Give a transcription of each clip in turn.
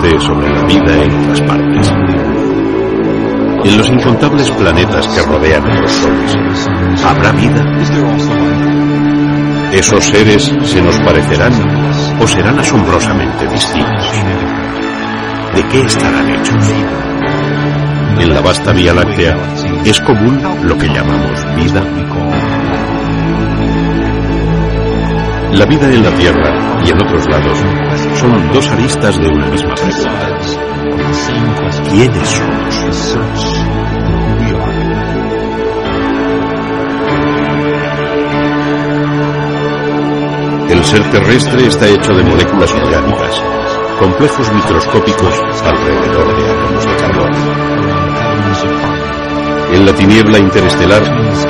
sobre la vida en otras partes. En los incontables planetas que rodean a los soles, ¿habrá vida? ¿Esos seres se nos parecerán o serán asombrosamente distintos? ¿De qué estarán hechos? En la vasta Vía Láctea es común lo que llamamos vida. La vida en la Tierra y en otros lados son dos aristas de una misma pregunta. ¿Quiénes somos? El ser terrestre está hecho de moléculas orgánicas, complejos microscópicos alrededor de átomos de carbón. En la tiniebla interestelar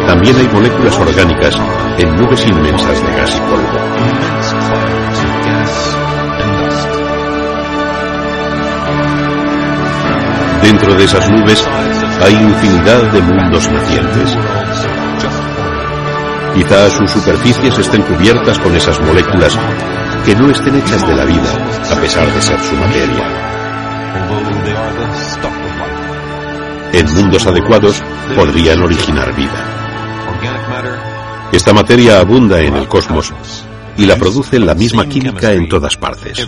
también hay moléculas orgánicas en nubes inmensas de gas y polvo. Dentro de esas nubes hay infinidad de mundos nacientes. Quizá sus superficies estén cubiertas con esas moléculas que no estén hechas de la vida, a pesar de ser su materia. En mundos adecuados podrían originar vida. Esta materia abunda en el cosmos y la produce la misma química en todas partes.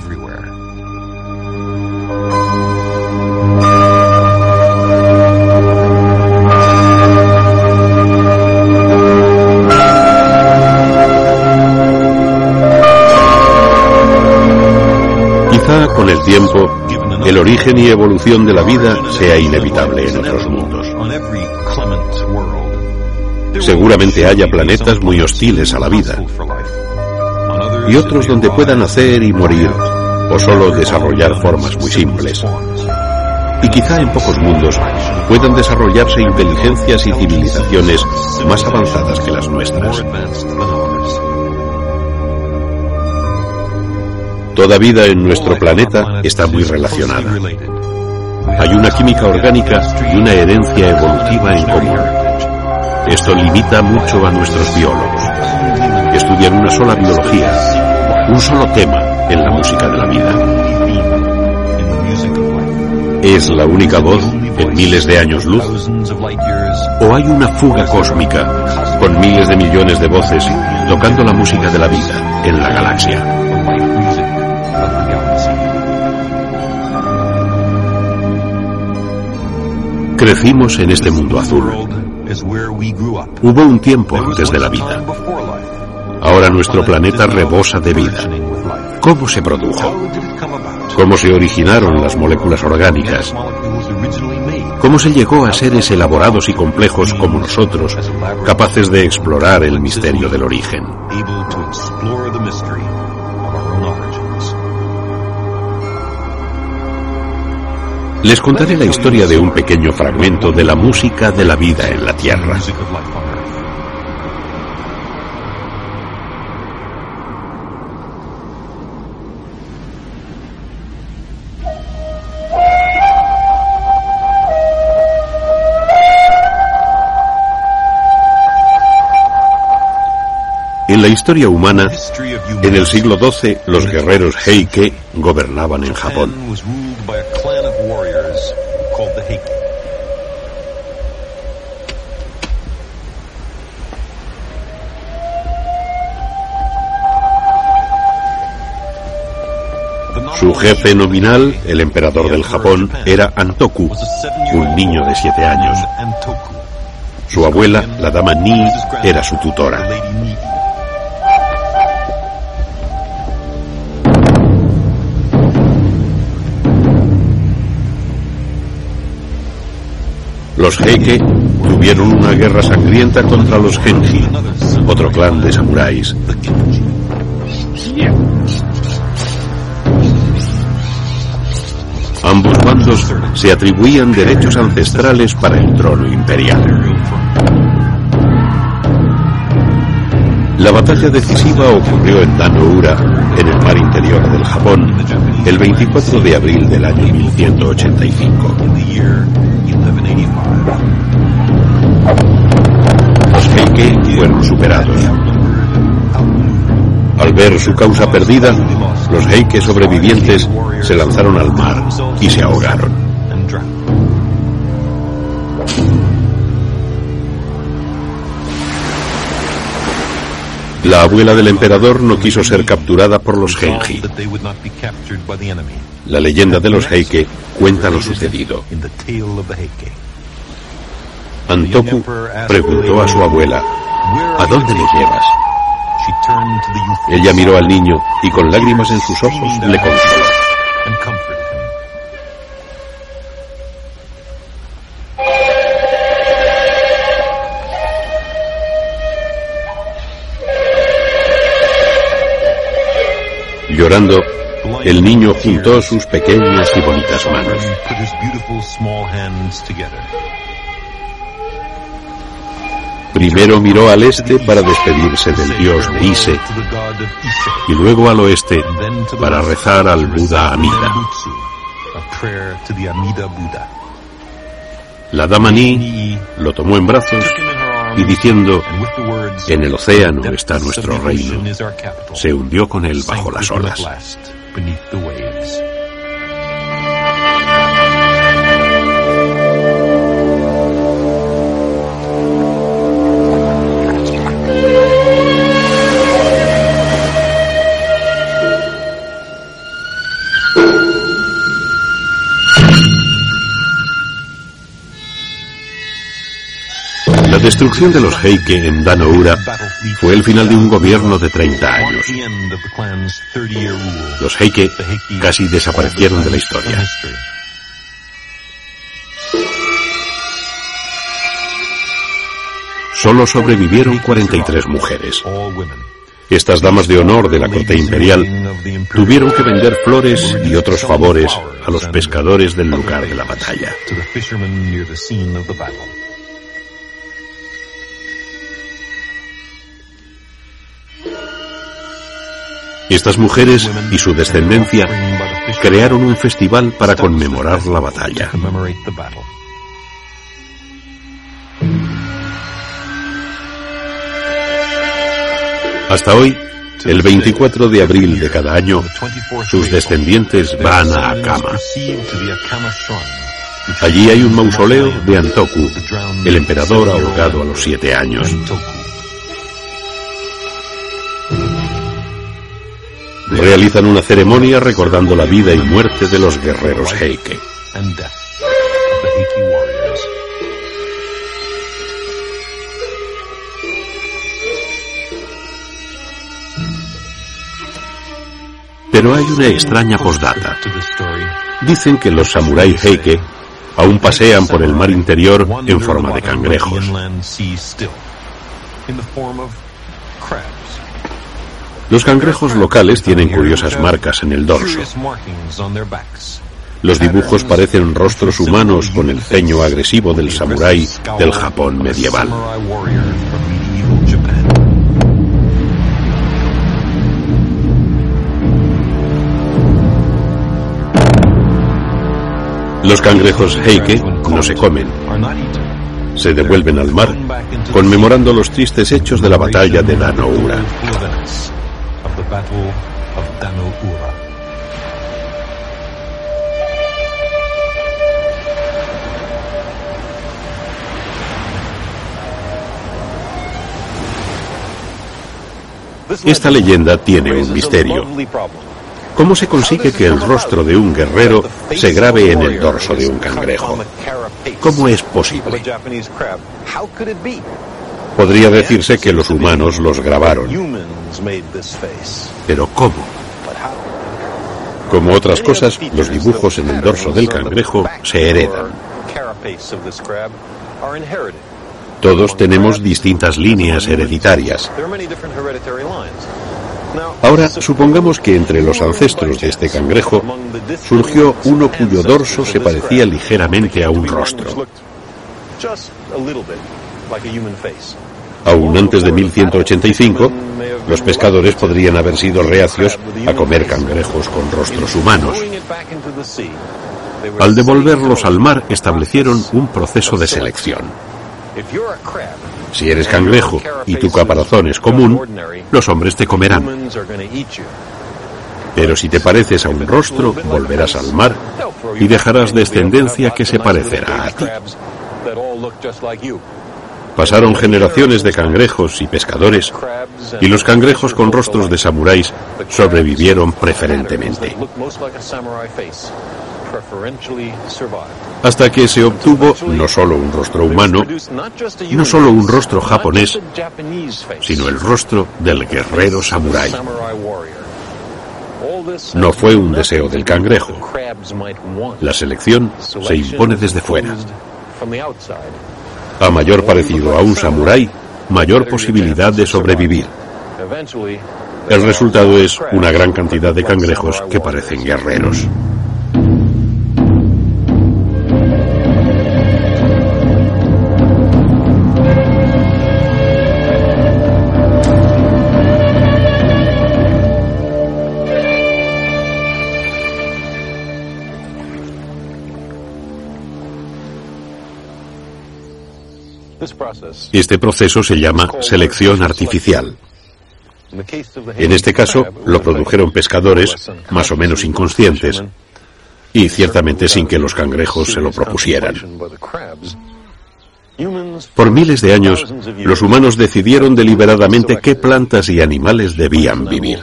Tiempo el origen y evolución de la vida sea inevitable en otros mundos. Seguramente haya planetas muy hostiles a la vida y otros donde puedan nacer y morir o solo desarrollar formas muy simples. Y quizá en pocos mundos puedan desarrollarse inteligencias y civilizaciones más avanzadas que las nuestras. Toda vida en nuestro planeta está muy relacionada. Hay una química orgánica y una herencia evolutiva en común. Esto limita mucho a nuestros biólogos. Estudian una sola biología, un solo tema en la música de la vida. ¿Es la única voz en miles de años luz? ¿O hay una fuga cósmica con miles de millones de voces tocando la música de la vida en la galaxia? Crecimos en este mundo azul. Hubo un tiempo antes de la vida. Ahora nuestro planeta rebosa de vida. ¿Cómo se produjo? ¿Cómo se originaron las moléculas orgánicas? ¿Cómo se llegó a seres elaborados y complejos como nosotros, capaces de explorar el misterio del origen? Les contaré la historia de un pequeño fragmento de la música de la vida en la Tierra. En la historia humana, en el siglo XII, los guerreros Heike gobernaban en Japón. Su jefe nominal, el emperador del Japón, era Antoku, un niño de siete años. Su abuela, la dama Ni, era su tutora. Los Heike tuvieron una guerra sangrienta contra los Genji, otro clan de samuráis. Se atribuían derechos ancestrales para el trono imperial. La batalla decisiva ocurrió en Danoura, en el mar interior del Japón, el 24 de abril del año 1185. Los Heike fueron superados. Al ver su causa perdida, los Heike sobrevivientes se lanzaron al mar y se ahogaron. La abuela del emperador no quiso ser capturada por los Genji. La leyenda de los Heike cuenta lo sucedido. Antoku preguntó a su abuela, ¿a dónde me llevas? Ella miró al niño y con lágrimas en sus ojos le consoló. Llorando, el niño juntó sus pequeñas y bonitas manos. Primero miró al este para despedirse del dios de Ise y luego al oeste para rezar al Buda Amida. La dama Ni lo tomó en brazos y diciendo, en el océano está nuestro reino, se hundió con él bajo las olas. Destrucción de los Heike en Danoura fue el final de un gobierno de 30 años. Los Heike casi desaparecieron de la historia. Solo sobrevivieron 43 mujeres. Estas damas de honor de la corte imperial tuvieron que vender flores y otros favores a los pescadores del lugar de la batalla. Estas mujeres y su descendencia crearon un festival para conmemorar la batalla. Hasta hoy, el 24 de abril de cada año, sus descendientes van a Akama. Allí hay un mausoleo de Antoku, el emperador ahogado a los siete años. Realizan una ceremonia recordando la vida y muerte de los guerreros Heike. Pero hay una extraña postdata. Dicen que los samuráis Heike aún pasean por el mar interior en forma de cangrejos. Los cangrejos locales tienen curiosas marcas en el dorso. Los dibujos parecen rostros humanos con el ceño agresivo del samurái del Japón medieval. Los cangrejos Heike no se comen. Se devuelven al mar, conmemorando los tristes hechos de la batalla de Danoura. Esta leyenda tiene un misterio. ¿Cómo se consigue que el rostro de un guerrero se grabe en el dorso de un cangrejo? ¿Cómo es posible? Podría decirse que los humanos los grabaron. Pero ¿cómo? Como otras cosas, los dibujos en el dorso del cangrejo se heredan. Todos tenemos distintas líneas hereditarias. Ahora, supongamos que entre los ancestros de este cangrejo surgió uno cuyo dorso se parecía ligeramente a un rostro. Aún antes de 1185, los pescadores podrían haber sido reacios a comer cangrejos con rostros humanos. Al devolverlos al mar establecieron un proceso de selección. Si eres cangrejo y tu caparazón es común, los hombres te comerán. Pero si te pareces a un rostro, volverás al mar y dejarás descendencia que se parecerá a ti. Pasaron generaciones de cangrejos y pescadores, y los cangrejos con rostros de samuráis sobrevivieron preferentemente. Hasta que se obtuvo no solo un rostro humano, no solo un rostro japonés, sino el rostro del guerrero samurái. No fue un deseo del cangrejo. La selección se impone desde fuera. A mayor parecido a un samurái, mayor posibilidad de sobrevivir. El resultado es una gran cantidad de cangrejos que parecen guerreros. Este proceso se llama selección artificial. En este caso, lo produjeron pescadores más o menos inconscientes y ciertamente sin que los cangrejos se lo propusieran. Por miles de años, los humanos decidieron deliberadamente qué plantas y animales debían vivir.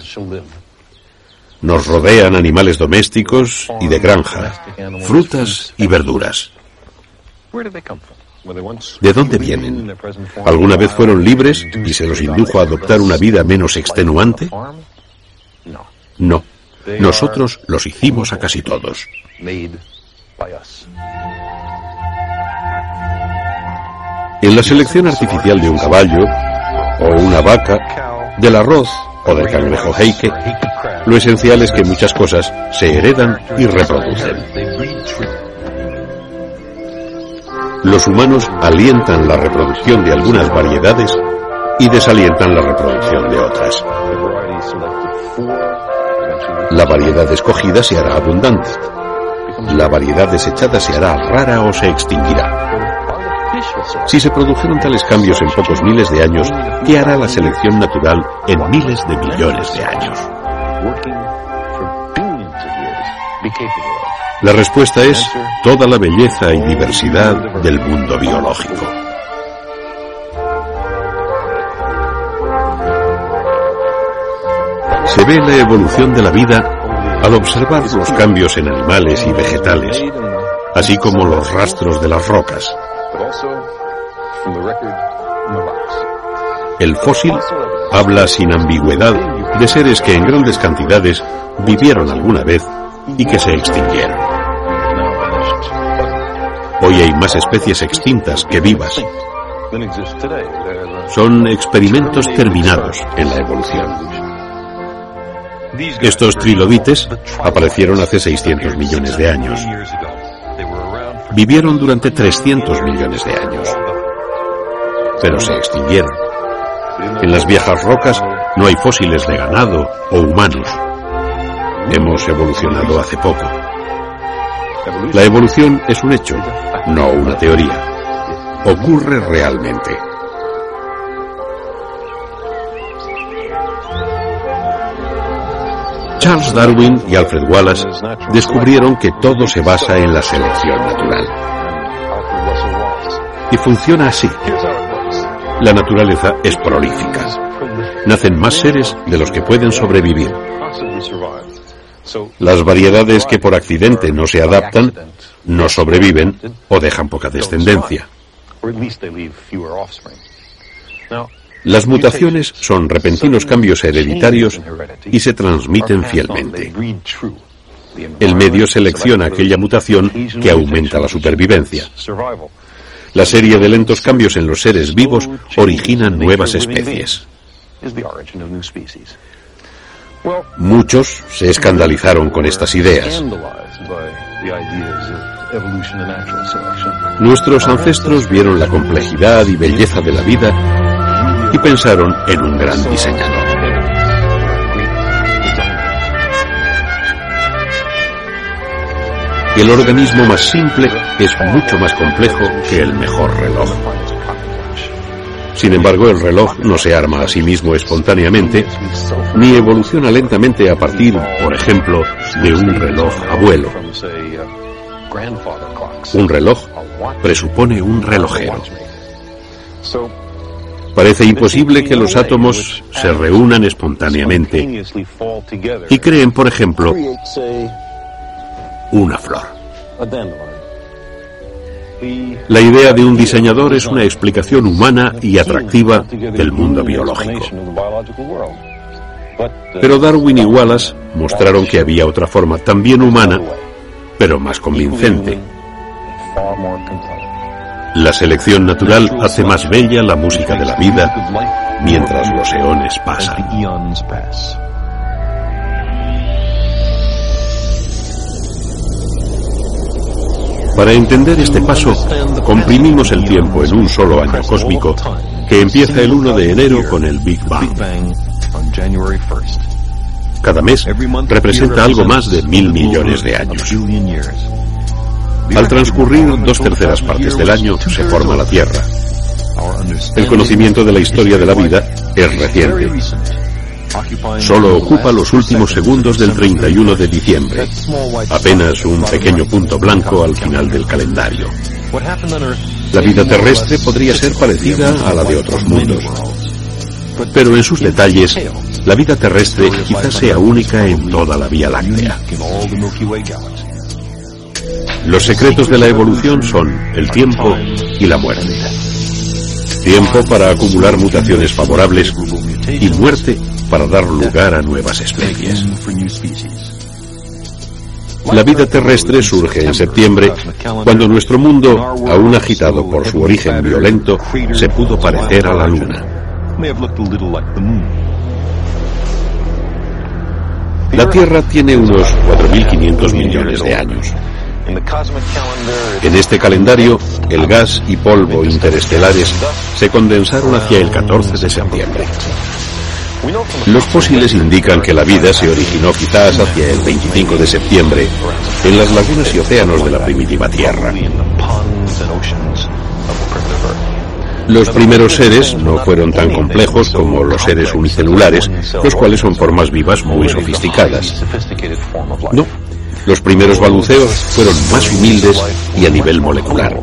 Nos rodean animales domésticos y de granja, frutas y verduras. ¿De dónde vienen? ¿Alguna vez fueron libres y se los indujo a adoptar una vida menos extenuante? No. Nosotros los hicimos a casi todos. En la selección artificial de un caballo, o una vaca, del arroz o del cangrejo heike, lo esencial es que muchas cosas se heredan y reproducen. Los humanos alientan la reproducción de algunas variedades y desalientan la reproducción de otras. La variedad escogida se hará abundante. La variedad desechada se hará rara o se extinguirá. Si se produjeron tales cambios en pocos miles de años, ¿qué hará la selección natural en miles de millones de años? La respuesta es toda la belleza y diversidad del mundo biológico. Se ve la evolución de la vida al observar los cambios en animales y vegetales, así como los rastros de las rocas. El fósil habla sin ambigüedad de seres que en grandes cantidades vivieron alguna vez y que se extinguieron. Hoy hay más especies extintas que vivas. Son experimentos terminados en la evolución. Estos trilobites aparecieron hace 600 millones de años. Vivieron durante 300 millones de años. Pero se extinguieron. En las viejas rocas no hay fósiles de ganado o humanos. Hemos evolucionado hace poco. La evolución es un hecho, no una teoría. Ocurre realmente. Charles Darwin y Alfred Wallace descubrieron que todo se basa en la selección natural. Y funciona así. La naturaleza es prolífica. Nacen más seres de los que pueden sobrevivir. Las variedades que por accidente no se adaptan no sobreviven o dejan poca descendencia. Las mutaciones son repentinos cambios hereditarios y se transmiten fielmente. El medio selecciona aquella mutación que aumenta la supervivencia. La serie de lentos cambios en los seres vivos originan nuevas especies. Muchos se escandalizaron con estas ideas. Nuestros ancestros vieron la complejidad y belleza de la vida y pensaron en un gran diseñador. El organismo más simple es mucho más complejo que el mejor reloj. Sin embargo, el reloj no se arma a sí mismo espontáneamente, ni evoluciona lentamente a partir, por ejemplo, de un reloj abuelo. Un reloj presupone un relojero. Parece imposible que los átomos se reúnan espontáneamente y creen, por ejemplo, una flor. La idea de un diseñador es una explicación humana y atractiva del mundo biológico. Pero Darwin y Wallace mostraron que había otra forma también humana, pero más convincente. La selección natural hace más bella la música de la vida mientras los eones pasan. Para entender este paso, comprimimos el tiempo en un solo año cósmico que empieza el 1 de enero con el Big Bang. Cada mes representa algo más de mil millones de años. Al transcurrir dos terceras partes del año se forma la Tierra. El conocimiento de la historia de la vida es reciente. Solo ocupa los últimos segundos del 31 de diciembre, apenas un pequeño punto blanco al final del calendario. La vida terrestre podría ser parecida a la de otros mundos, pero en sus detalles, la vida terrestre quizás sea única en toda la Vía Láctea. Los secretos de la evolución son el tiempo y la muerte. Tiempo para acumular mutaciones favorables y muerte para dar lugar a nuevas especies. La vida terrestre surge en septiembre, cuando nuestro mundo, aún agitado por su origen violento, se pudo parecer a la Luna. La Tierra tiene unos 4.500 millones de años. En este calendario, el gas y polvo interestelares se condensaron hacia el 14 de septiembre. Los fósiles indican que la vida se originó quizás hacia el 25 de septiembre en las lagunas y océanos de la primitiva Tierra. Los primeros seres no fueron tan complejos como los seres unicelulares, los cuales son formas vivas muy sofisticadas. No, los primeros baluceos fueron más humildes y a nivel molecular.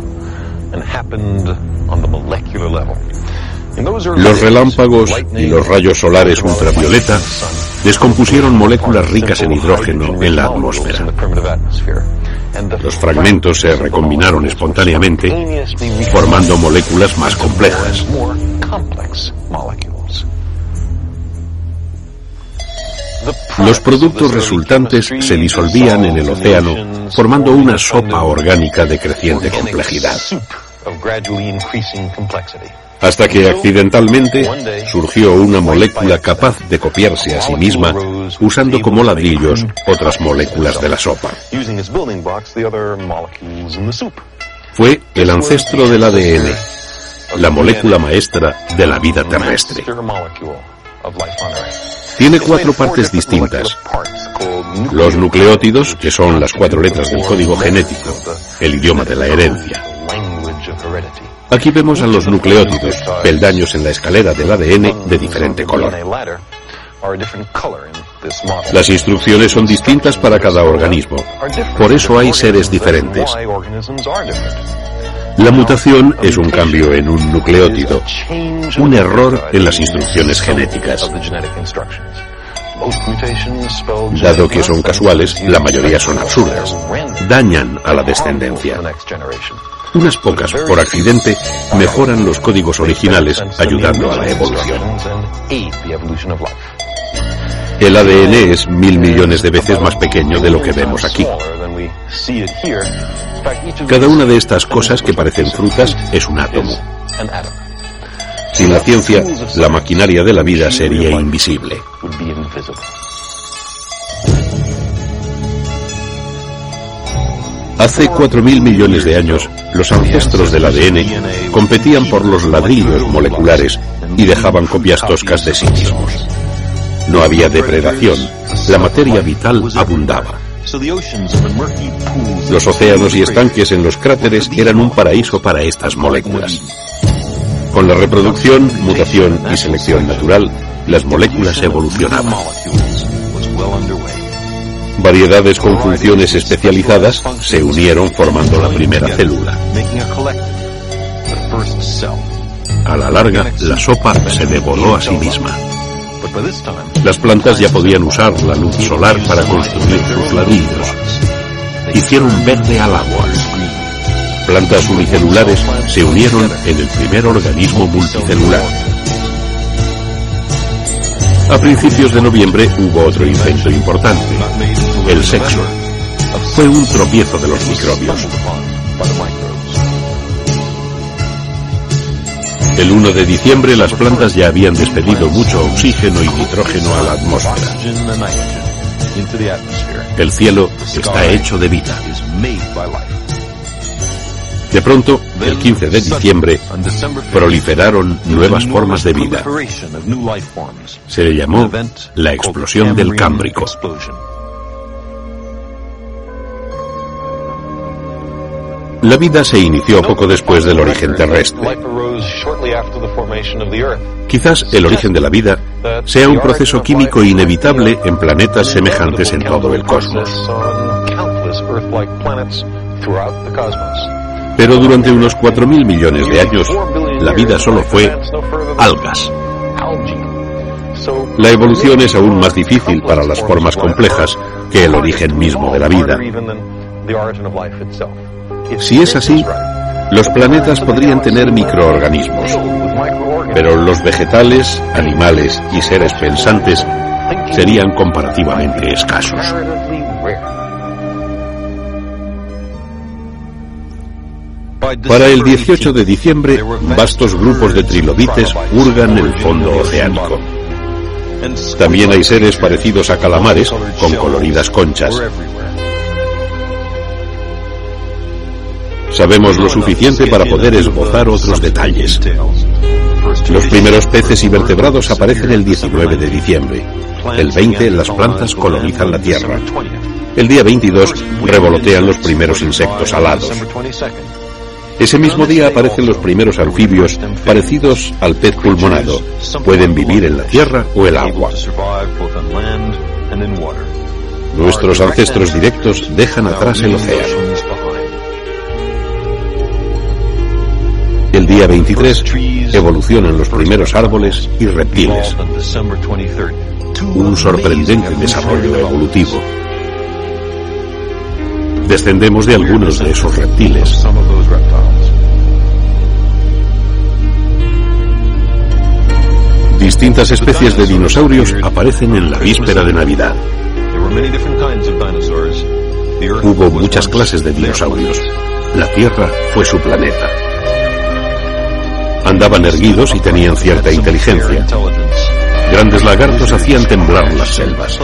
Los relámpagos y los rayos solares ultravioleta descompusieron moléculas ricas en hidrógeno en la atmósfera. Los fragmentos se recombinaron espontáneamente, formando moléculas más complejas. Los productos resultantes se disolvían en el océano, formando una sopa orgánica de creciente complejidad hasta que accidentalmente surgió una molécula capaz de copiarse a sí misma usando como ladrillos otras moléculas de la sopa. Fue el ancestro del ADN, la molécula maestra de la vida terrestre. Tiene cuatro partes distintas. Los nucleótidos, que son las cuatro letras del código genético, el idioma de la herencia. Aquí vemos a los nucleótidos, peldaños en la escalera del ADN de diferente color. Las instrucciones son distintas para cada organismo. Por eso hay seres diferentes. La mutación es un cambio en un nucleótido, un error en las instrucciones genéticas. Dado que son casuales, la mayoría son absurdas. Dañan a la descendencia. Unas pocas, por accidente, mejoran los códigos originales, ayudando a la evolución. El ADN es mil millones de veces más pequeño de lo que vemos aquí. Cada una de estas cosas que parecen frutas es un átomo. Sin la ciencia, la maquinaria de la vida sería invisible. Hace 4.000 millones de años, los ancestros del ADN competían por los ladrillos moleculares y dejaban copias toscas de sí mismos. No había depredación, la materia vital abundaba. Los océanos y estanques en los cráteres eran un paraíso para estas moléculas. Con la reproducción, mutación y selección natural, las moléculas evolucionaban. Variedades con funciones especializadas se unieron formando la primera célula. A la larga, la sopa se devoró a sí misma. Las plantas ya podían usar la luz solar para construir sus ladrillos. Hicieron verde al agua. Plantas unicelulares se unieron en el primer organismo multicelular. A principios de noviembre hubo otro invento importante, el sexo. Fue un tropiezo de los microbios. El 1 de diciembre las plantas ya habían despedido mucho oxígeno y nitrógeno a la atmósfera. El cielo está hecho de vida. De pronto, el 15 de diciembre, proliferaron nuevas formas de vida. Se le llamó la explosión del Cámbrico. La vida se inició poco después del origen terrestre. Quizás el origen de la vida sea un proceso químico inevitable en planetas semejantes en todo el cosmos. Pero durante unos 4.000 millones de años, la vida solo fue algas. La evolución es aún más difícil para las formas complejas que el origen mismo de la vida. Si es así, los planetas podrían tener microorganismos, pero los vegetales, animales y seres pensantes serían comparativamente escasos. Para el 18 de diciembre, vastos grupos de trilobites hurgan el fondo oceánico. También hay seres parecidos a calamares con coloridas conchas. Sabemos lo suficiente para poder esbozar otros detalles. Los primeros peces y vertebrados aparecen el 19 de diciembre. El 20 las plantas colonizan la Tierra. El día 22 revolotean los primeros insectos alados. Ese mismo día aparecen los primeros anfibios parecidos al pez pulmonado. Pueden vivir en la tierra o el agua. Nuestros ancestros directos dejan atrás el océano. Día 23 evolucionan los primeros árboles y reptiles. Un sorprendente desarrollo evolutivo. Descendemos de algunos de esos reptiles. Distintas especies de dinosaurios aparecen en la víspera de Navidad. Hubo muchas clases de dinosaurios. La Tierra fue su planeta. Andaban erguidos y tenían cierta inteligencia. Grandes lagartos hacían temblar las selvas.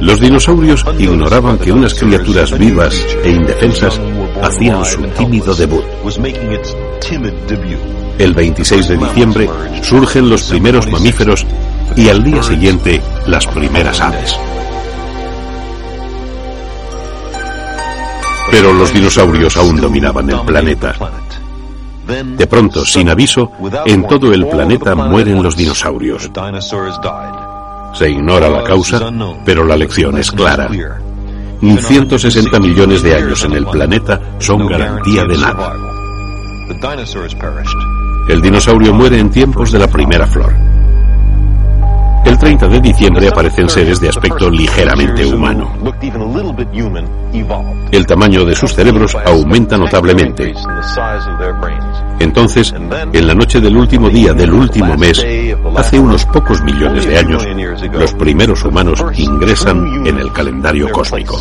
Los dinosaurios ignoraban que unas criaturas vivas e indefensas hacían su tímido debut. El 26 de diciembre surgen los primeros mamíferos y al día siguiente las primeras aves. Pero los dinosaurios aún dominaban el planeta. De pronto, sin aviso, en todo el planeta mueren los dinosaurios. Se ignora la causa, pero la lección es clara. 160 millones de años en el planeta son garantía de nada. El dinosaurio muere en tiempos de la primera flor. El 30 de diciembre aparecen seres de aspecto ligeramente humano. El tamaño de sus cerebros aumenta notablemente. Entonces, en la noche del último día del último mes, hace unos pocos millones de años, los primeros humanos ingresan en el calendario cósmico.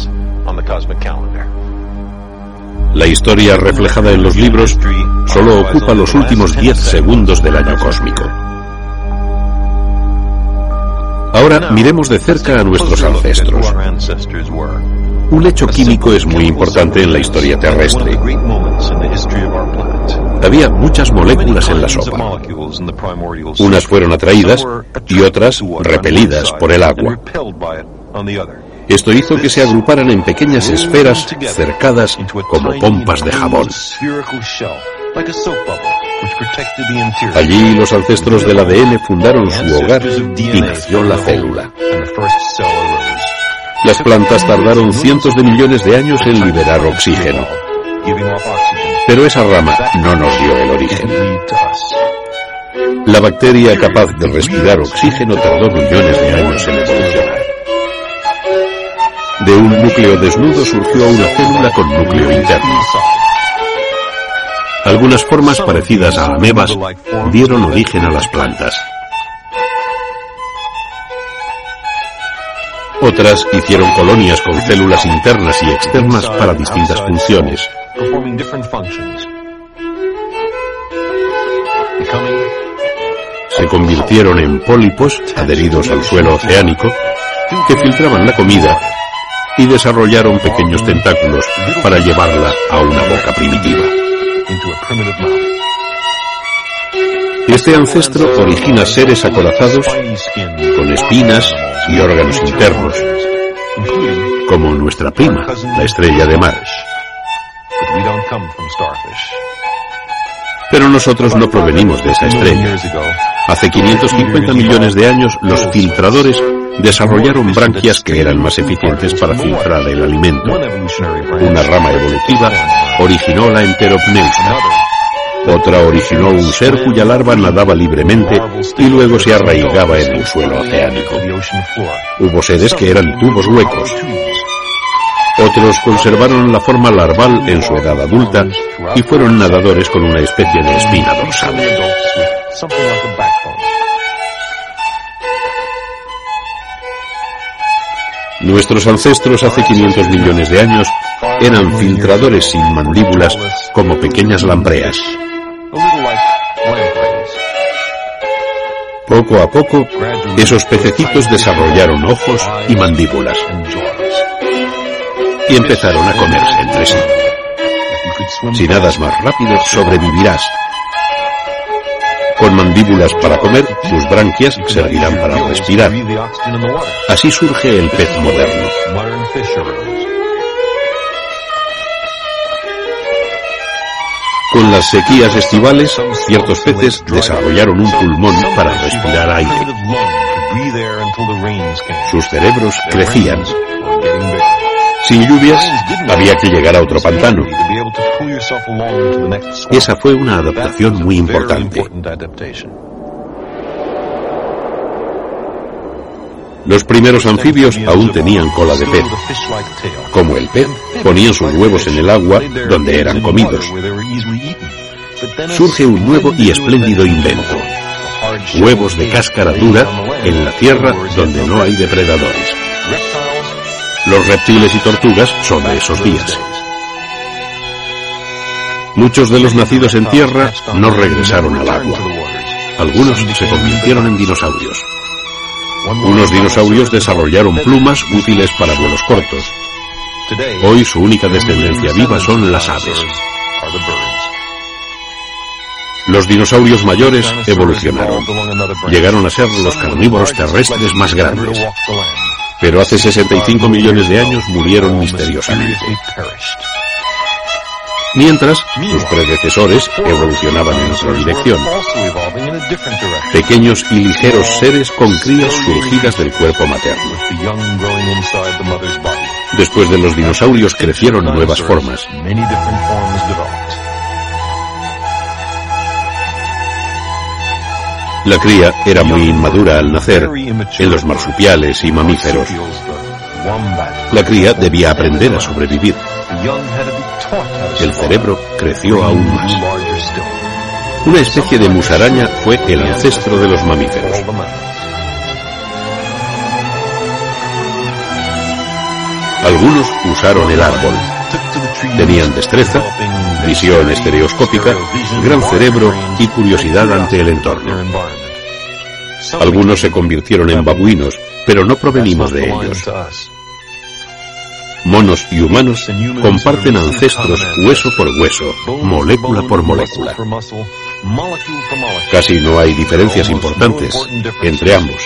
La historia reflejada en los libros solo ocupa los últimos 10 segundos del año cósmico. Ahora miremos de cerca a nuestros ancestros. Un hecho químico es muy importante en la historia terrestre. Había muchas moléculas en la sopa. Unas fueron atraídas y otras repelidas por el agua. Esto hizo que se agruparan en pequeñas esferas cercadas como pompas de jabón. Allí los ancestros del ADN fundaron su hogar y nació la célula. Las plantas tardaron cientos de millones de años en liberar oxígeno. Pero esa rama no nos dio el origen. La bacteria capaz de respirar oxígeno tardó millones de años en evolucionar. De un núcleo desnudo surgió una célula con núcleo interno. Algunas formas parecidas a amebas dieron origen a las plantas. Otras hicieron colonias con células internas y externas para distintas funciones. Se convirtieron en pólipos adheridos al suelo oceánico que filtraban la comida y desarrollaron pequeños tentáculos para llevarla a una boca primitiva. Este ancestro origina seres acorazados con espinas y órganos internos, como nuestra prima, la estrella de mar. Pero nosotros no provenimos de esa estrella. Hace 550 millones de años los filtradores desarrollaron branquias que eran más eficientes para filtrar el alimento. Una rama evolutiva originó la enteropneusta. Otra originó un ser cuya larva nadaba libremente y luego se arraigaba en el suelo oceánico. Hubo seres que eran tubos huecos. Otros conservaron la forma larval en su edad adulta y fueron nadadores con una especie de espina dorsal. Nuestros ancestros hace 500 millones de años eran filtradores sin mandíbulas como pequeñas lampreas. Poco a poco, esos pececitos desarrollaron ojos y mandíbulas y empezaron a comerse entre sí. Si nadas más rápido, sobrevivirás. Con mandíbulas para comer, sus branquias servirán para respirar. Así surge el pez moderno. Con las sequías estivales, ciertos peces desarrollaron un pulmón para respirar aire. Sus cerebros crecían. Sin lluvias, había que llegar a otro pantano. Esa fue una adaptación muy importante. Los primeros anfibios aún tenían cola de pez. Como el pez, ponían sus huevos en el agua donde eran comidos. Surge un nuevo y espléndido invento. Huevos de cáscara dura en la tierra donde no hay depredadores. Los reptiles y tortugas son de esos días. Muchos de los nacidos en tierra no regresaron al agua. Algunos se convirtieron en dinosaurios. Unos dinosaurios desarrollaron plumas útiles para vuelos cortos. Hoy su única descendencia viva son las aves. Los dinosaurios mayores evolucionaron. Llegaron a ser los carnívoros terrestres más grandes. Pero hace 65 millones de años murieron misteriosamente. Mientras, sus predecesores evolucionaban en otra dirección. Pequeños y ligeros seres con crías surgidas del cuerpo materno. Después de los dinosaurios crecieron nuevas formas. La cría era muy inmadura al nacer en los marsupiales y mamíferos. La cría debía aprender a sobrevivir. El cerebro creció aún más. Una especie de musaraña fue el ancestro de los mamíferos. Algunos usaron el árbol. Tenían destreza, visión estereoscópica, gran cerebro y curiosidad ante el entorno. Algunos se convirtieron en babuinos, pero no provenimos de ellos. Monos y humanos comparten ancestros hueso por hueso, molécula por molécula. Casi no hay diferencias importantes entre ambos.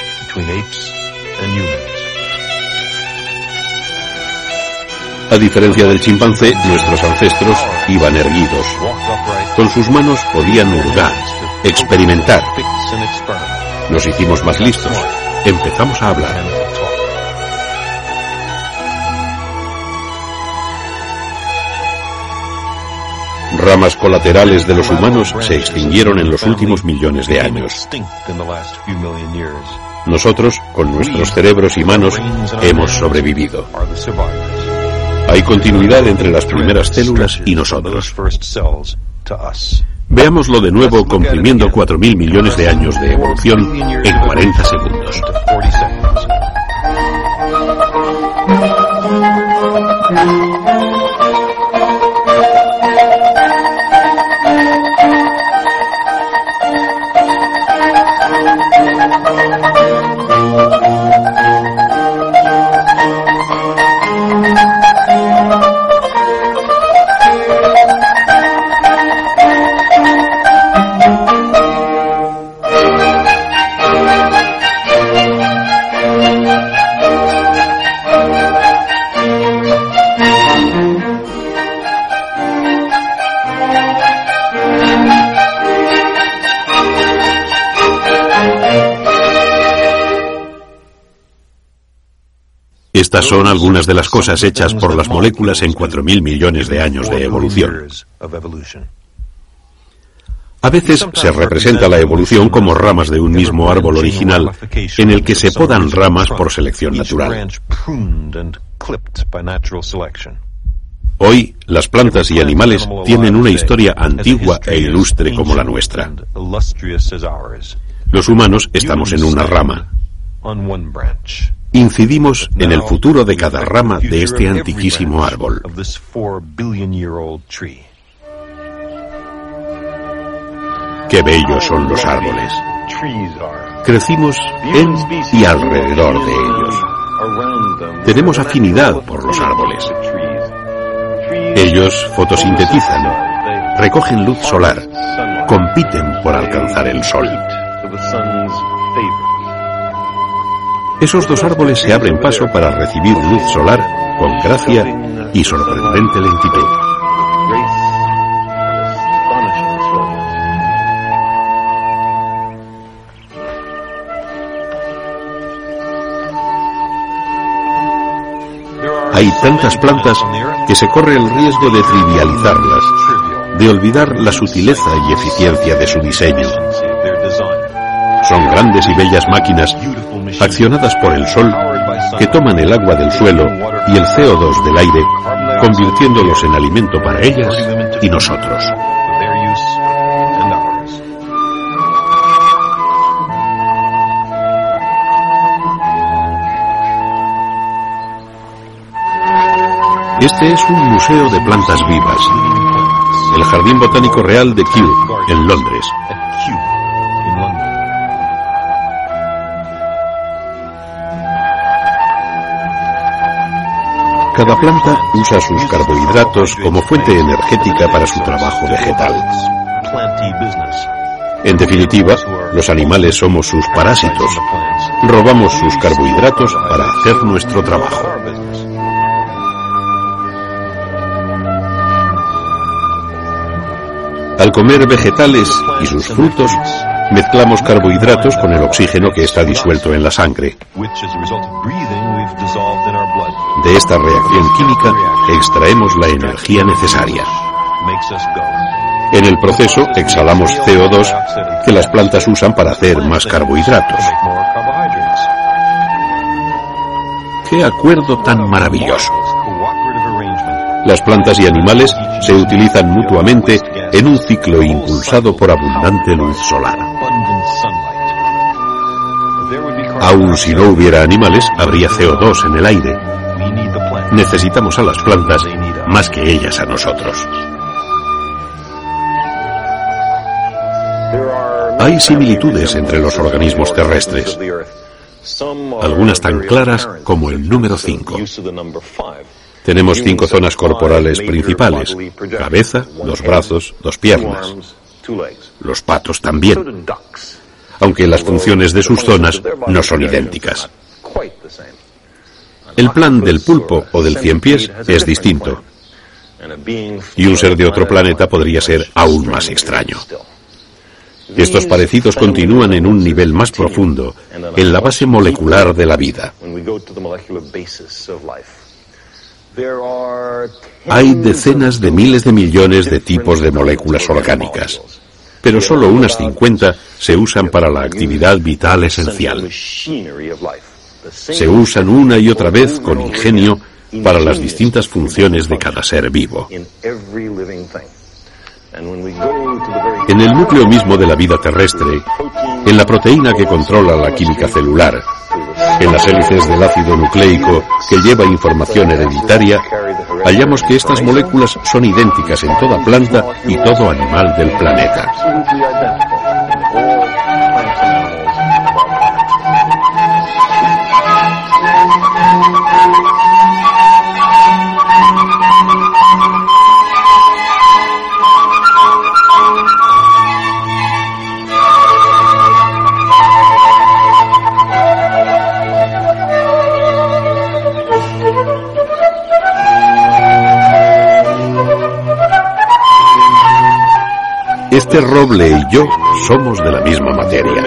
A diferencia del chimpancé, nuestros ancestros iban erguidos. Con sus manos podían hurgar, experimentar. Nos hicimos más listos. Empezamos a hablar. Ramas colaterales de los humanos se extinguieron en los últimos millones de años. Nosotros, con nuestros cerebros y manos, hemos sobrevivido. Hay continuidad entre las primeras células y nosotros. Veámoslo de nuevo comprimiendo 4.000 millones de años de evolución en 40 segundos. Estas son algunas de las cosas hechas por las moléculas en 4.000 millones de años de evolución. A veces se representa la evolución como ramas de un mismo árbol original en el que se podan ramas por selección natural. Hoy, las plantas y animales tienen una historia antigua e ilustre como la nuestra. Los humanos estamos en una rama incidimos en el futuro de cada rama de este antiquísimo árbol. Qué bellos son los árboles. Crecimos en y alrededor de ellos. Tenemos afinidad por los árboles. Ellos fotosintetizan, recogen luz solar, compiten por alcanzar el sol. Esos dos árboles se abren paso para recibir luz solar con gracia y sorprendente lentitud. Hay tantas plantas que se corre el riesgo de trivializarlas, de olvidar la sutileza y eficiencia de su diseño. Son grandes y bellas máquinas accionadas por el sol que toman el agua del suelo y el CO2 del aire, convirtiéndolos en alimento para ellas y nosotros. Este es un museo de plantas vivas, el Jardín Botánico Real de Kew, en Londres. Cada planta usa sus carbohidratos como fuente energética para su trabajo vegetal. En definitiva, los animales somos sus parásitos. Robamos sus carbohidratos para hacer nuestro trabajo. Al comer vegetales y sus frutos, mezclamos carbohidratos con el oxígeno que está disuelto en la sangre. De esta reacción química extraemos la energía necesaria. En el proceso exhalamos CO2 que las plantas usan para hacer más carbohidratos. ¡Qué acuerdo tan maravilloso! Las plantas y animales se utilizan mutuamente en un ciclo impulsado por abundante luz solar. Aun si no hubiera animales, habría CO2 en el aire. Necesitamos a las plantas más que ellas a nosotros. Hay similitudes entre los organismos terrestres. algunas tan claras como el número 5. Tenemos cinco zonas corporales principales, cabeza, dos brazos, dos piernas. Los patos también, aunque las funciones de sus zonas no son idénticas. El plan del pulpo o del cien pies es distinto. Y un ser de otro planeta podría ser aún más extraño. Estos parecidos continúan en un nivel más profundo, en la base molecular de la vida. Hay decenas de miles de millones de tipos de moléculas orgánicas, pero solo unas 50 se usan para la actividad vital esencial. Se usan una y otra vez con ingenio para las distintas funciones de cada ser vivo. En el núcleo mismo de la vida terrestre, en la proteína que controla la química celular, en las hélices del ácido nucleico que lleva información hereditaria, hallamos que estas moléculas son idénticas en toda planta y todo animal del planeta. Este roble y yo somos de la misma materia.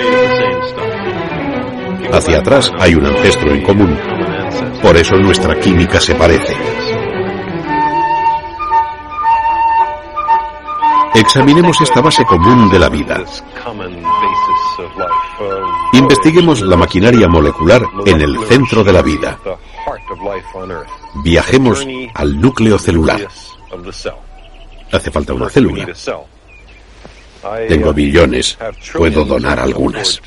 Hacia atrás hay un ancestro en común. Por eso nuestra química se parece. Examinemos esta base común de la vida. Investiguemos la maquinaria molecular en el centro de la vida. Viajemos al núcleo celular. Hace falta una célula. Tengo billones. Puedo donar algunas.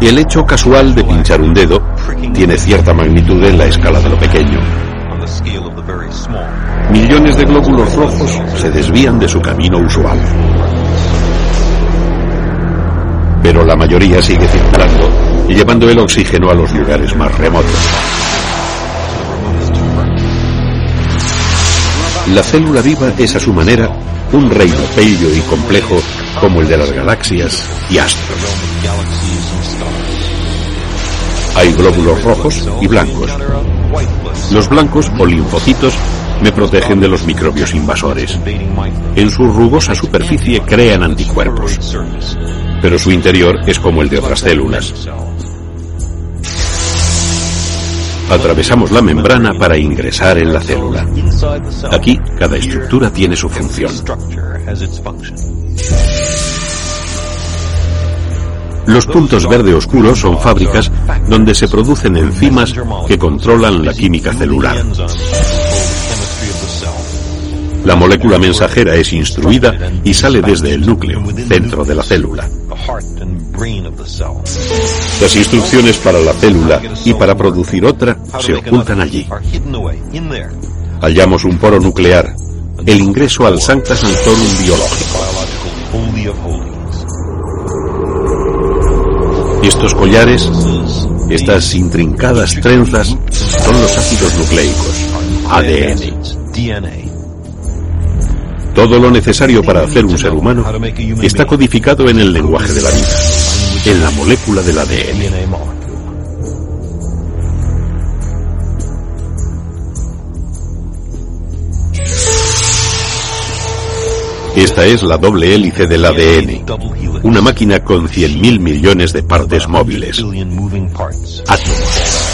Y el hecho casual de pinchar un dedo tiene cierta magnitud en la escala de lo pequeño. Millones de glóbulos rojos se desvían de su camino usual. Pero la mayoría sigue circulando, llevando el oxígeno a los lugares más remotos. La célula viva es a su manera un reino bello y complejo como el de las galaxias y astros. Hay glóbulos rojos y blancos. Los blancos o linfocitos me protegen de los microbios invasores. En su rugosa superficie crean anticuerpos, pero su interior es como el de otras células. Atravesamos la membrana para ingresar en la célula. Aquí, cada estructura tiene su función. Los puntos verde oscuros son fábricas donde se producen enzimas que controlan la química celular. La molécula mensajera es instruida y sale desde el núcleo, dentro de la célula. Las instrucciones para la célula y para producir otra se ocultan allí. Hallamos un poro nuclear, el ingreso al Sancta Sanctorum biológico. Estos collares, estas intrincadas trenzas, son los ácidos nucleicos, ADN. Todo lo necesario para hacer un ser humano está codificado en el lenguaje de la vida, en la molécula del ADN. Esta es la doble hélice del ADN, una máquina con 100.000 millones de partes móviles. Átomos.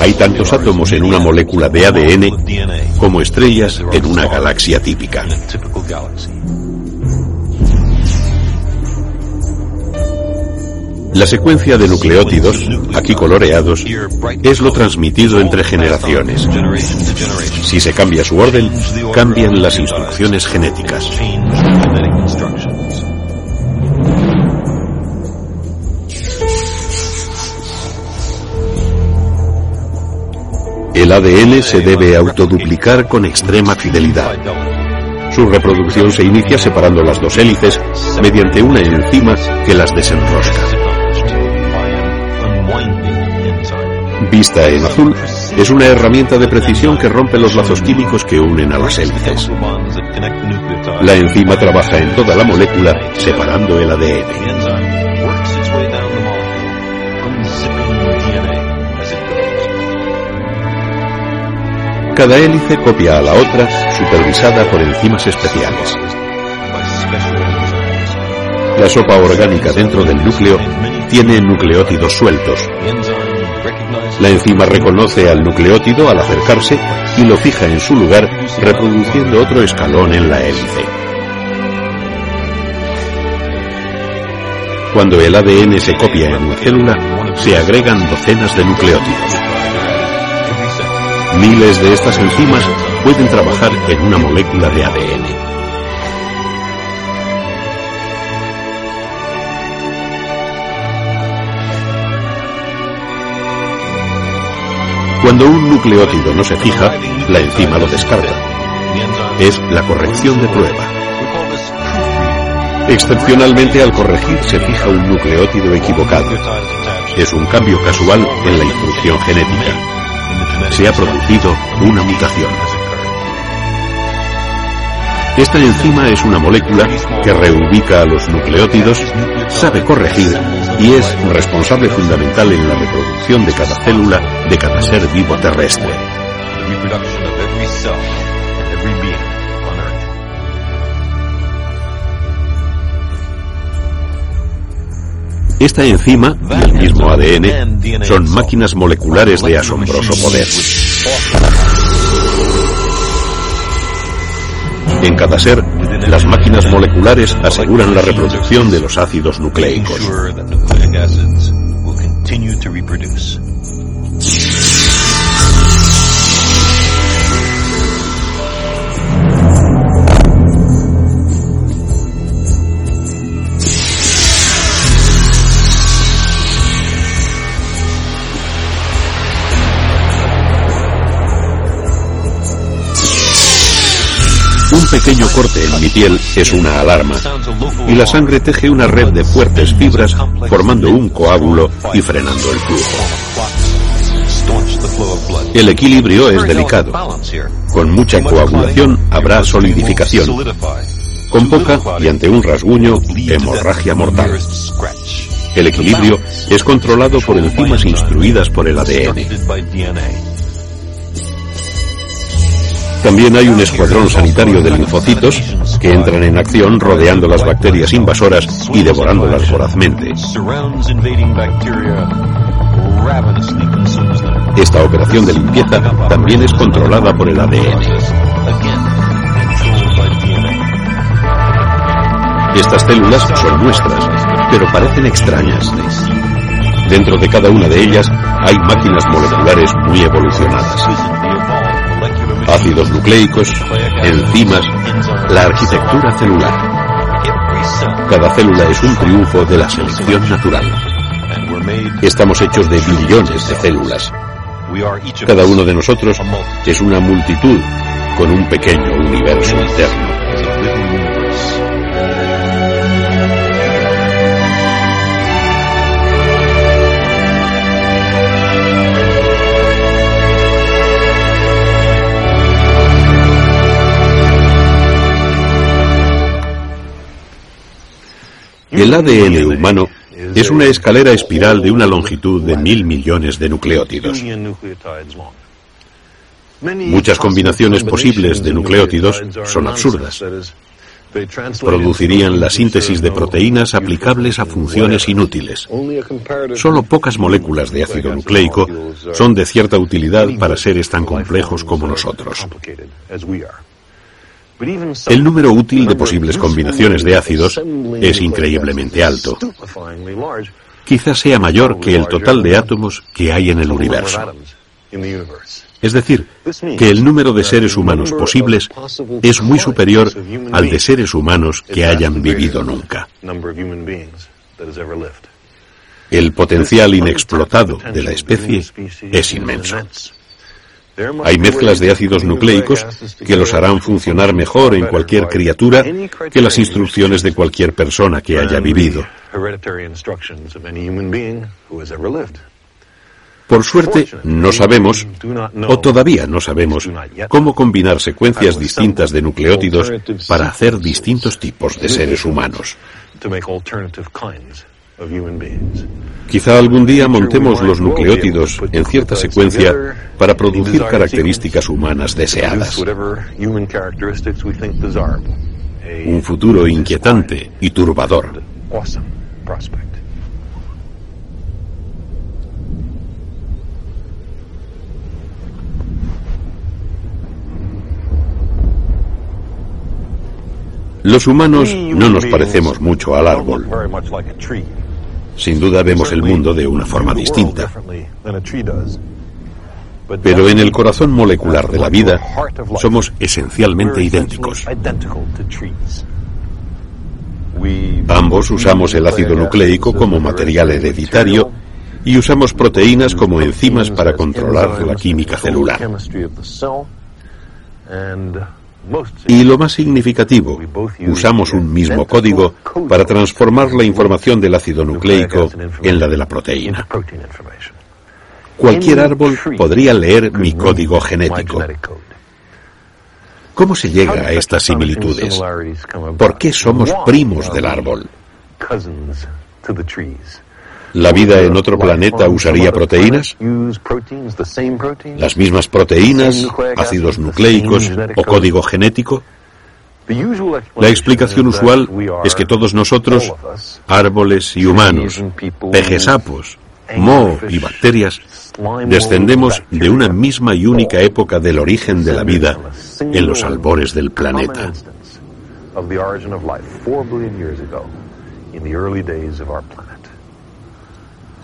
Hay tantos átomos en una molécula de ADN como estrellas en una galaxia típica. La secuencia de nucleótidos, aquí coloreados, es lo transmitido entre generaciones. Si se cambia su orden, cambian las instrucciones genéticas. El ADN se debe autoduplicar con extrema fidelidad. Su reproducción se inicia separando las dos hélices mediante una enzima que las desenrosca. Vista en azul, es una herramienta de precisión que rompe los lazos químicos que unen a las hélices. La enzima trabaja en toda la molécula separando el ADN. Cada hélice copia a la otra, supervisada por enzimas especiales. La sopa orgánica dentro del núcleo tiene nucleótidos sueltos. La enzima reconoce al nucleótido al acercarse y lo fija en su lugar, reproduciendo otro escalón en la hélice. Cuando el ADN se copia en una célula, se agregan docenas de nucleótidos. Miles de estas enzimas pueden trabajar en una molécula de ADN. Cuando un nucleótido no se fija, la enzima lo descarta. Es la corrección de prueba. Excepcionalmente al corregir se fija un nucleótido equivocado. Es un cambio casual en la instrucción genética se ha producido una mutación. Esta enzima es una molécula que reubica a los nucleótidos, sabe corregir y es responsable fundamental en la reproducción de cada célula de cada ser vivo terrestre. Esta enzima y el mismo ADN son máquinas moleculares de asombroso poder. En cada ser, las máquinas moleculares aseguran la reproducción de los ácidos nucleicos. Un pequeño corte en mi piel es una alarma y la sangre teje una red de fuertes fibras formando un coágulo y frenando el flujo. El equilibrio es delicado. Con mucha coagulación habrá solidificación. Con poca y ante un rasguño, hemorragia mortal. El equilibrio es controlado por enzimas instruidas por el ADN. También hay un escuadrón sanitario de linfocitos que entran en acción rodeando las bacterias invasoras y devorándolas vorazmente. Esta operación de limpieza también es controlada por el ADN. Estas células son nuestras, pero parecen extrañas. Dentro de cada una de ellas hay máquinas moleculares muy evolucionadas ácidos nucleicos, enzimas, la arquitectura celular. Cada célula es un triunfo de la selección natural. Estamos hechos de billones de células. Cada uno de nosotros es una multitud con un pequeño universo interno. El ADN humano es una escalera espiral de una longitud de mil millones de nucleótidos. Muchas combinaciones posibles de nucleótidos son absurdas. Producirían la síntesis de proteínas aplicables a funciones inútiles. Solo pocas moléculas de ácido nucleico son de cierta utilidad para seres tan complejos como nosotros. El número útil de posibles combinaciones de ácidos es increíblemente alto. Quizás sea mayor que el total de átomos que hay en el universo. Es decir, que el número de seres humanos posibles es muy superior al de seres humanos que hayan vivido nunca. El potencial inexplotado de la especie es inmenso. Hay mezclas de ácidos nucleicos que los harán funcionar mejor en cualquier criatura que las instrucciones de cualquier persona que haya vivido. Por suerte, no sabemos, o todavía no sabemos, cómo combinar secuencias distintas de nucleótidos para hacer distintos tipos de seres humanos. Quizá algún día montemos los nucleótidos en cierta secuencia para producir características humanas deseadas. Un futuro inquietante y turbador. Los humanos no nos parecemos mucho al árbol. Sin duda vemos el mundo de una forma distinta. Pero en el corazón molecular de la vida somos esencialmente idénticos. Ambos usamos el ácido nucleico como material hereditario y usamos proteínas como enzimas para controlar la química celular. Y lo más significativo, usamos un mismo código para transformar la información del ácido nucleico en la de la proteína. Cualquier árbol podría leer mi código genético. ¿Cómo se llega a estas similitudes? ¿Por qué somos primos del árbol? ¿La vida en otro planeta usaría proteínas? ¿Las mismas proteínas, ácidos nucleicos o código genético? La explicación usual es que todos nosotros, árboles y humanos, pejes sapos, moho y bacterias, descendemos de una misma y única época del origen de la vida en los albores del planeta.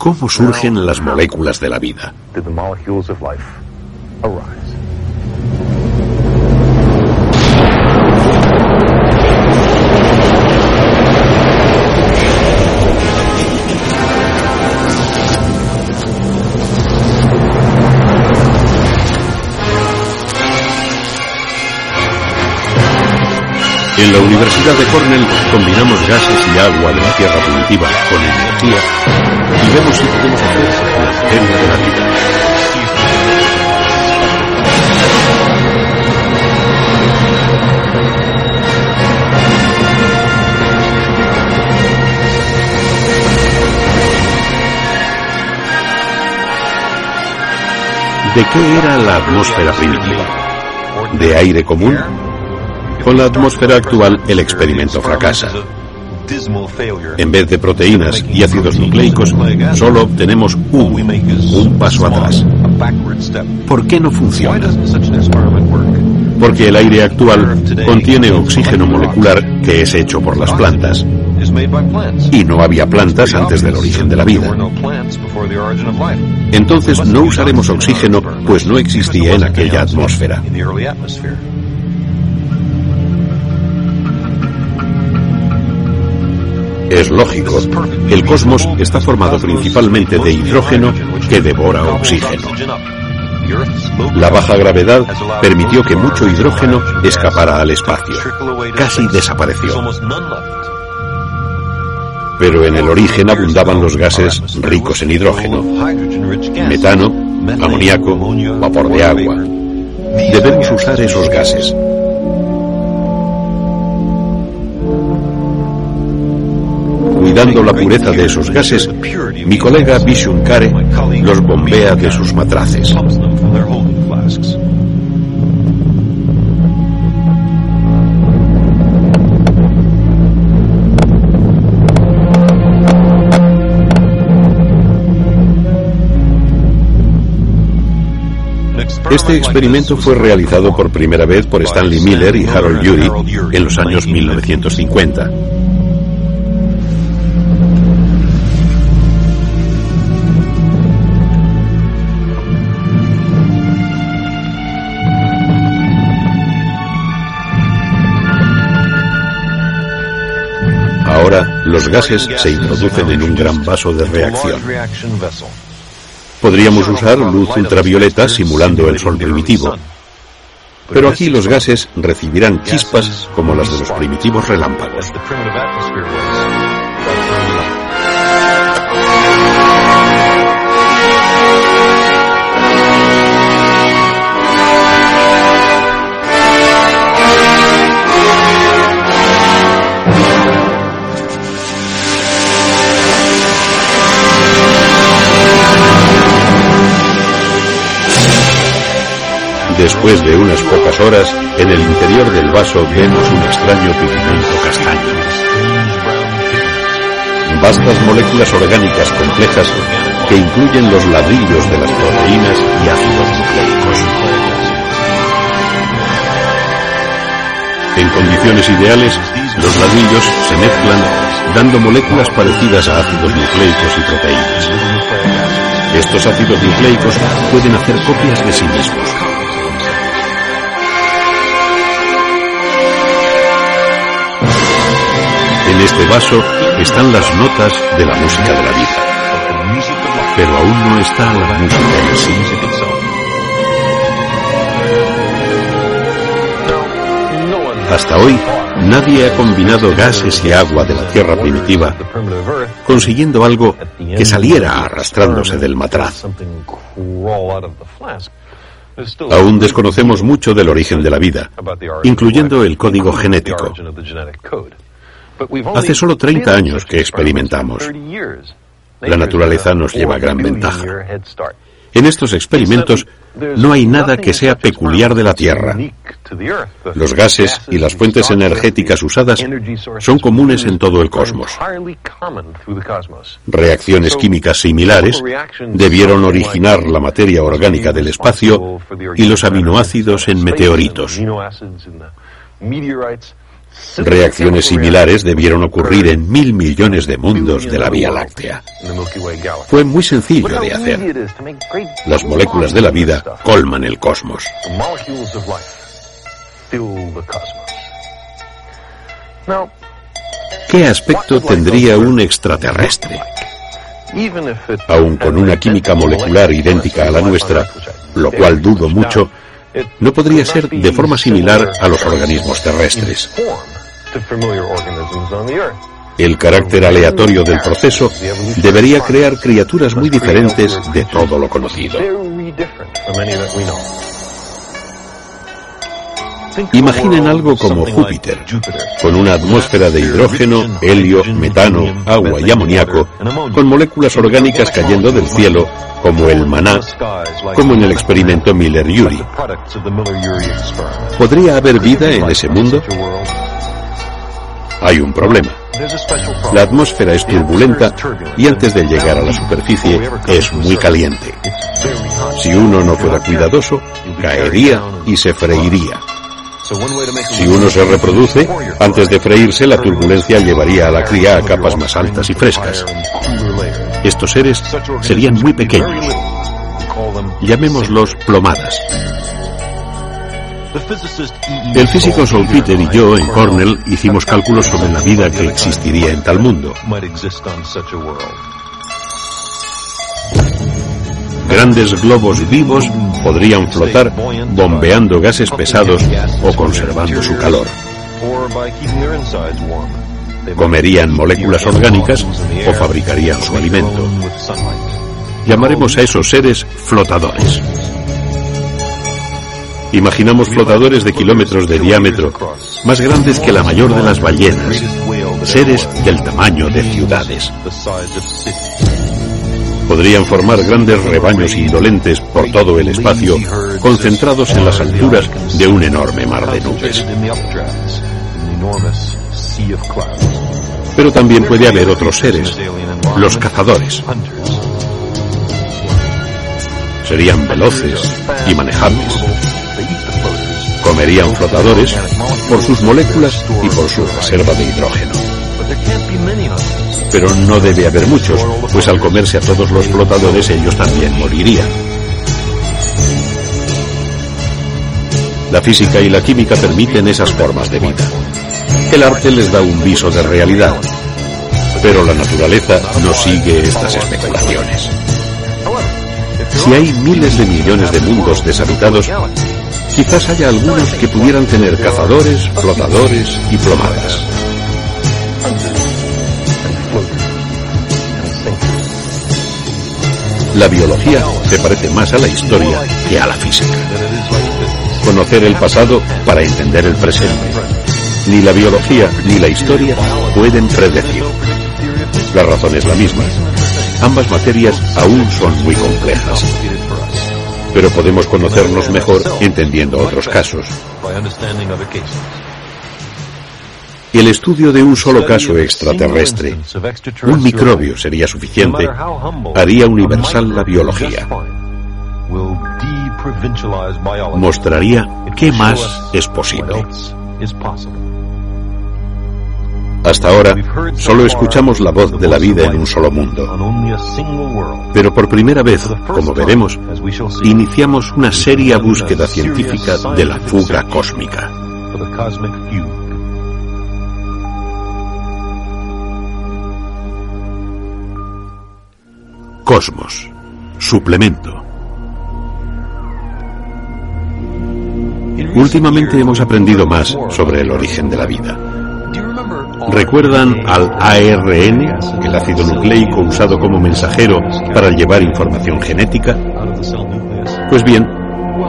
¿Cómo surgen las moléculas de la vida? En la Universidad de Cornell combinamos gases y agua de la tierra primitiva con energía y vemos si podemos hacer la materia de la vida. ¿De qué era la atmósfera primitiva? ¿De aire común? Con la atmósfera actual, el experimento fracasa. En vez de proteínas y ácidos nucleicos, solo obtenemos humo, un paso atrás. ¿Por qué no funciona? Porque el aire actual contiene oxígeno molecular que es hecho por las plantas. Y no había plantas antes del origen de la vida. Entonces no usaremos oxígeno, pues no existía en aquella atmósfera. Es lógico. El cosmos está formado principalmente de hidrógeno que devora oxígeno. La baja gravedad permitió que mucho hidrógeno escapara al espacio. Casi desapareció. Pero en el origen abundaban los gases ricos en hidrógeno. Metano, amoníaco, vapor de agua. Debemos usar esos gases. Cuidando la pureza de esos gases, mi colega Bishun Kare los bombea de sus matraces. Este experimento fue realizado por primera vez por Stanley Miller y Harold Urey en los años 1950. Los gases se introducen en un gran vaso de reacción. Podríamos usar luz ultravioleta simulando el sol primitivo. Pero aquí los gases recibirán chispas como las de los primitivos relámpagos. Después de unas pocas horas, en el interior del vaso vemos un extraño pigmento castaño. Vastas moléculas orgánicas complejas que incluyen los ladrillos de las proteínas y ácidos nucleicos. En condiciones ideales, los ladrillos se mezclan dando moléculas parecidas a ácidos nucleicos y proteínas. Estos ácidos nucleicos pueden hacer copias de sí mismos. Este vaso están las notas de la música de la vida. Pero aún no está la música en sí. Hasta hoy, nadie ha combinado gases y agua de la Tierra primitiva, consiguiendo algo que saliera arrastrándose del matraz. Aún desconocemos mucho del origen de la vida, incluyendo el código genético. Hace solo 30 años que experimentamos. La naturaleza nos lleva gran ventaja. En estos experimentos no hay nada que sea peculiar de la Tierra. Los gases y las fuentes energéticas usadas son comunes en todo el cosmos. Reacciones químicas similares debieron originar la materia orgánica del espacio y los aminoácidos en meteoritos. Reacciones similares debieron ocurrir en mil millones de mundos de la Vía Láctea. Fue muy sencillo de hacer. Las moléculas de la vida colman el cosmos. ¿Qué aspecto tendría un extraterrestre? Aun con una química molecular idéntica a la nuestra, lo cual dudo mucho, no podría ser de forma similar a los organismos terrestres. El carácter aleatorio del proceso debería crear criaturas muy diferentes de todo lo conocido. Imaginen algo como Júpiter, con una atmósfera de hidrógeno, helio, metano, agua y amoníaco, con moléculas orgánicas cayendo del cielo, como el maná, como en el experimento Miller-Urey. ¿Podría haber vida en ese mundo? Hay un problema. La atmósfera es turbulenta y antes de llegar a la superficie es muy caliente. Si uno no fuera cuidadoso, caería y se freiría. Si uno se reproduce, antes de freírse la turbulencia llevaría a la cría a capas más altas y frescas. Estos seres serían muy pequeños. Llamémoslos plomadas. El físico Peter y yo en Cornell hicimos cálculos sobre la vida que existiría en tal mundo. Grandes globos vivos podrían flotar bombeando gases pesados o conservando su calor. Comerían moléculas orgánicas o fabricarían su alimento. Llamaremos a esos seres flotadores. Imaginamos flotadores de kilómetros de diámetro, más grandes que la mayor de las ballenas, seres del tamaño de ciudades podrían formar grandes rebaños indolentes por todo el espacio, concentrados en las alturas de un enorme mar de nubes. Pero también puede haber otros seres, los cazadores. Serían veloces y manejables. Comerían flotadores por sus moléculas y por su reserva de hidrógeno pero no debe haber muchos, pues al comerse a todos los flotadores ellos también morirían. La física y la química permiten esas formas de vida. El arte les da un viso de realidad, pero la naturaleza no sigue estas especulaciones. Si hay miles de millones de mundos deshabitados, quizás haya algunos que pudieran tener cazadores, flotadores y plomadas. La biología se parece más a la historia que a la física. Conocer el pasado para entender el presente. Ni la biología ni la historia pueden predecir. La razón es la misma. Ambas materias aún son muy complejas. Pero podemos conocernos mejor entendiendo otros casos. El estudio de un solo caso extraterrestre, un microbio sería suficiente, haría universal la biología. Mostraría qué más es posible. Hasta ahora, solo escuchamos la voz de la vida en un solo mundo. Pero por primera vez, como veremos, iniciamos una seria búsqueda científica de la fuga cósmica. Cosmos. Suplemento. Últimamente hemos aprendido más sobre el origen de la vida. ¿Recuerdan al ARN, el ácido nucleico usado como mensajero para llevar información genética? Pues bien,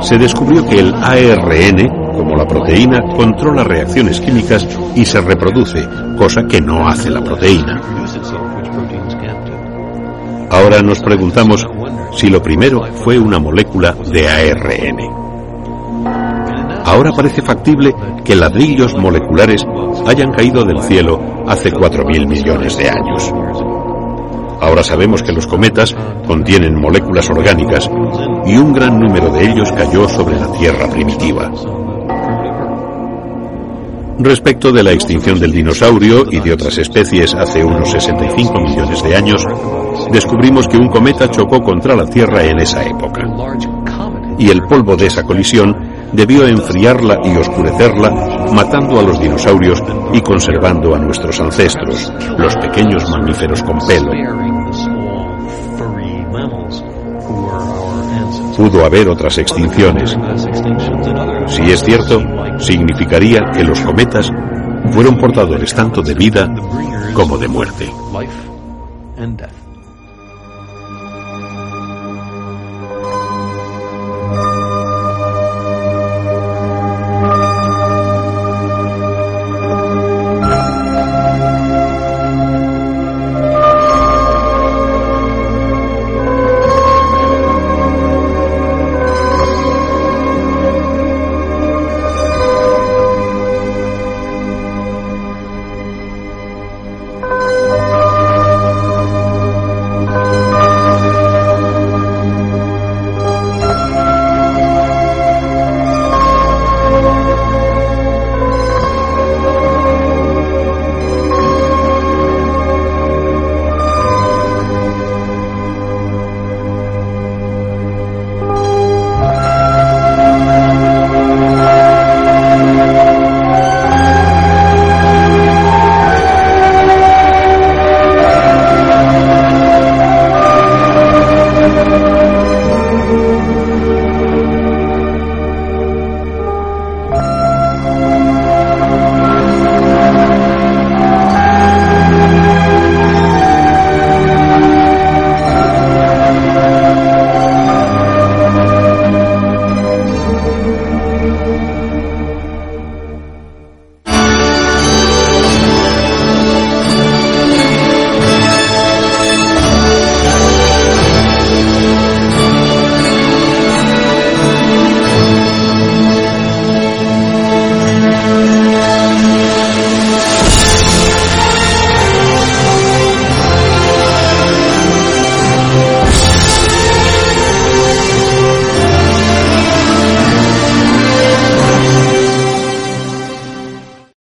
se descubrió que el ARN, como la proteína, controla reacciones químicas y se reproduce, cosa que no hace la proteína. Ahora nos preguntamos si lo primero fue una molécula de ARN. Ahora parece factible que ladrillos moleculares hayan caído del cielo hace 4.000 millones de años. Ahora sabemos que los cometas contienen moléculas orgánicas y un gran número de ellos cayó sobre la Tierra primitiva. Respecto de la extinción del dinosaurio y de otras especies hace unos 65 millones de años, descubrimos que un cometa chocó contra la Tierra en esa época. Y el polvo de esa colisión debió enfriarla y oscurecerla, matando a los dinosaurios y conservando a nuestros ancestros, los pequeños mamíferos con pelo. Pudo haber otras extinciones. Si es cierto, significaría que los cometas fueron portadores tanto de vida como de muerte.